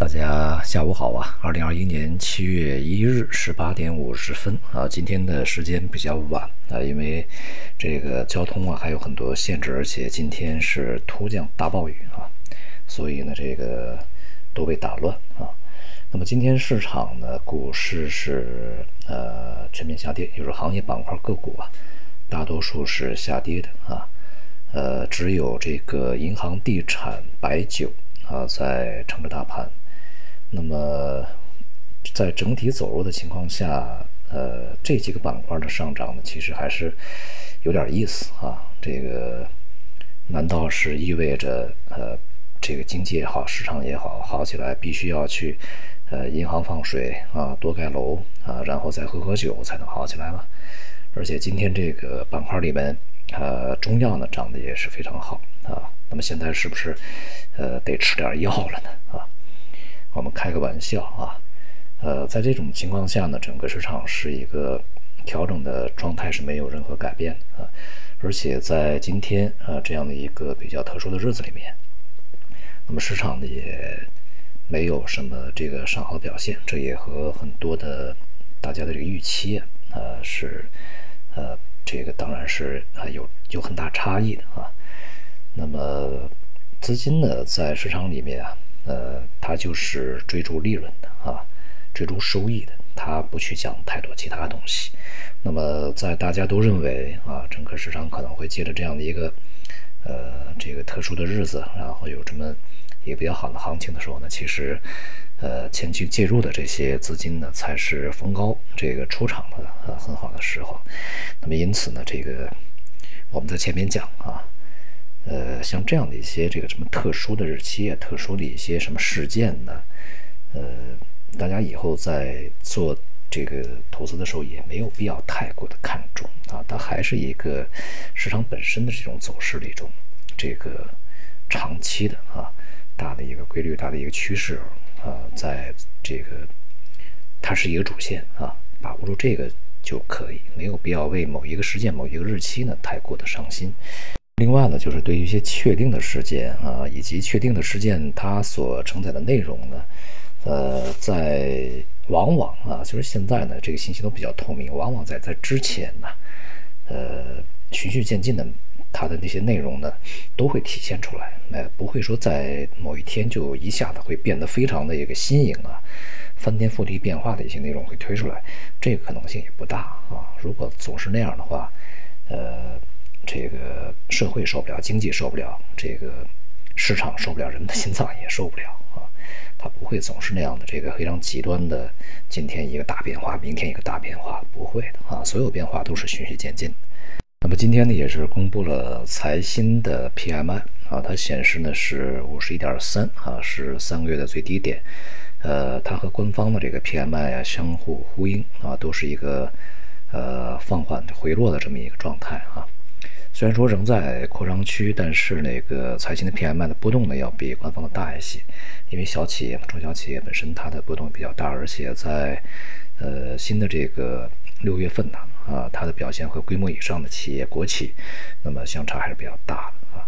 大家下午好啊！二零二一年七月一日十八点五十分啊，今天的时间比较晚啊，因为这个交通啊还有很多限制，而且今天是突降大暴雨啊，所以呢这个都被打乱啊。那么今天市场呢，股市是呃全面下跌，就是行业板块个股啊，大多数是下跌的啊，呃，只有这个银行、地产、白酒啊在撑着大盘。那么，在整体走弱的情况下，呃，这几个板块的上涨呢，其实还是有点意思啊。这个难道是意味着呃，这个经济也好，市场也好，好起来必须要去呃银行放水啊，多盖楼啊，然后再喝喝酒才能好起来吗？而且今天这个板块里面，呃，中药呢涨得也是非常好啊。那么现在是不是呃得吃点药了呢？啊？我们开个玩笑啊，呃，在这种情况下呢，整个市场是一个调整的状态，是没有任何改变的啊。而且在今天啊这样的一个比较特殊的日子里面，那么市场呢也没有什么这个上好的表现，这也和很多的大家的这个预期啊是呃这个当然是啊有有很大差异的啊。那么资金呢在市场里面啊。呃，他就是追逐利润的啊，追逐收益的，他不去讲太多其他东西。那么，在大家都认为啊，整个市场可能会借着这样的一个呃这个特殊的日子，然后有这么一个比较好的行情的时候呢，其实呃前期介入的这些资金呢，才是逢高这个出场的呃很好的时候。那么，因此呢，这个我们在前面讲啊。呃，像这样的一些这个什么特殊的日期啊，特殊的一些什么事件呢？呃，大家以后在做这个投资的时候，也没有必要太过的看重啊。它还是一个市场本身的这种走势的一种这个长期的啊大的一个规律、大的一个趋势啊，在这个它是一个主线啊，把握住这个就可以，没有必要为某一个事件、某一个日期呢太过的上心。另外呢，就是对于一些确定的事件啊，以及确定的事件它所承载的内容呢，呃，在往往啊，就是现在呢，这个信息都比较透明，往往在在之前呢，呃，循序渐进的，它的那些内容呢，都会体现出来，呃，不会说在某一天就一下子会变得非常的一个新颖啊，翻天覆地变化的一些内容会推出来，这个可能性也不大啊。如果总是那样的话，呃。这个社会受不了，经济受不了，这个市场受不了，人们的心脏也受不了啊！它不会总是那样的，这个非常极端的，今天一个大变化，明天一个大变化，不会的啊！所有变化都是循序渐进。那么今天呢，也是公布了财新的 PMI 啊，它显示呢是五十一点三啊，是三个月的最低点。呃，它和官方的这个 PMI 啊相互呼应啊，都是一个呃放缓回落的这么一个状态啊。虽然说仍在扩张区，但是那个财新的 PMI 的波动呢，要比官方的大一些。因为小企业、中小企业本身它的波动比较大，而且在呃新的这个六月份呢，啊，它的表现和规模以上的企业、国企，那么相差还是比较大的啊。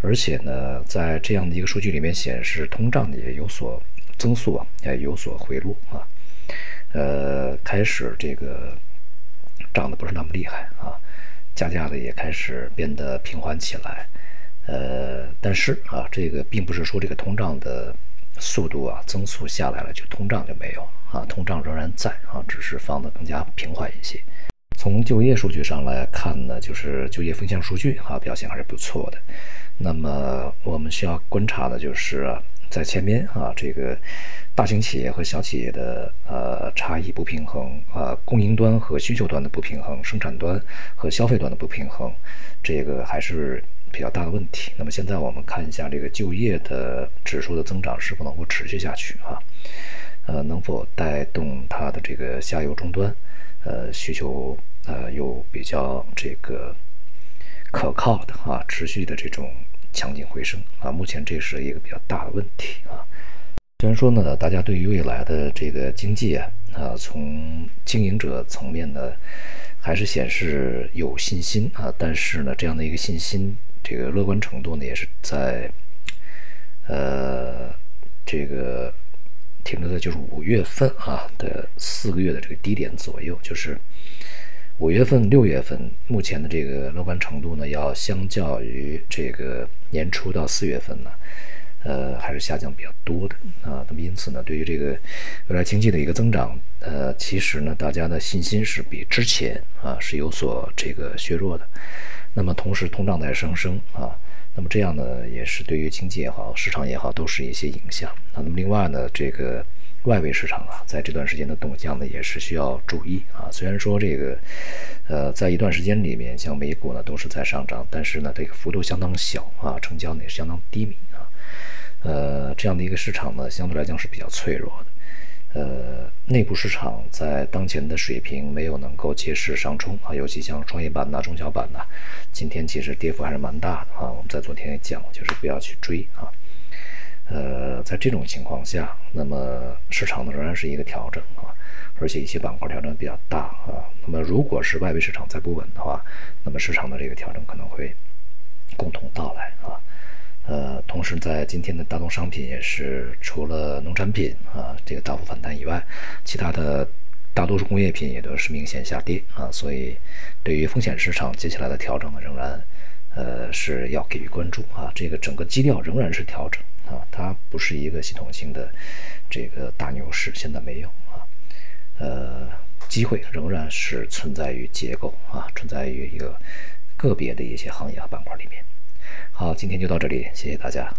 而且呢，在这样的一个数据里面显示，通胀也有所增速啊，也有所回落啊，呃，开始这个涨得不是那么厉害啊。价价的也开始变得平缓起来，呃，但是啊，这个并不是说这个通胀的速度啊增速下来了，就通胀就没有啊，通胀仍然在啊，只是放得更加平缓一些。从就业数据上来看呢，就是就业风向数据啊表现还是不错的。那么我们需要观察的就是在前面啊这个。大型企业和小企业的呃差异不平衡啊，供应端和需求端的不平衡，生产端和消费端的不平衡，这个还是比较大的问题。那么现在我们看一下这个就业的指数的增长是否能够持续下去啊？呃，能否带动它的这个下游终端呃需求呃有比较这个可靠的啊持续的这种强劲回升啊？目前这是一个比较大的问题啊。虽然说呢，大家对于未来的这个经济啊，啊，从经营者层面呢，还是显示有信心啊，但是呢，这样的一个信心，这个乐观程度呢，也是在，呃，这个停留在就是五月份啊的四个月的这个低点左右，就是五月份、六月份目前的这个乐观程度呢，要相较于这个年初到四月份呢，呃，还是下降比较多的啊。那么因此呢，对于这个未来经济的一个增长，呃，其实呢，大家的信心是比之前啊是有所这个削弱的。那么同时通胀在上升啊。那么这样呢，也是对于经济也好，市场也好，都是一些影响啊。那么另外呢，这个外围市场啊，在这段时间的动向呢，也是需要注意啊。虽然说这个，呃，在一段时间里面，像美股呢都是在上涨，但是呢，这个幅度相当小啊，成交呢也是相当低迷啊。呃，这样的一个市场呢，相对来讲是比较脆弱的。呃，内部市场在当前的水平没有能够借势上冲啊，尤其像创业板呐、中小板呐，今天其实跌幅还是蛮大的啊。我们在昨天也讲，就是不要去追啊。呃，在这种情况下，那么市场呢仍然是一个调整啊，而且一些板块调整比较大啊。那么如果是外围市场再不稳的话，那么市场的这个调整可能会共同到来啊。呃，同时在今天的大宗商品也是除了农产品啊这个大幅反弹以外，其他的大多数工业品也都是明显下跌啊，所以对于风险市场接下来的调整呢，仍然呃是要给予关注啊。这个整个基调仍然是调整啊，它不是一个系统性的这个大牛市，现在没有啊。呃，机会仍然是存在于结构啊，存在于一个个别的一些行业和板块里面。好，今天就到这里，谢谢大家。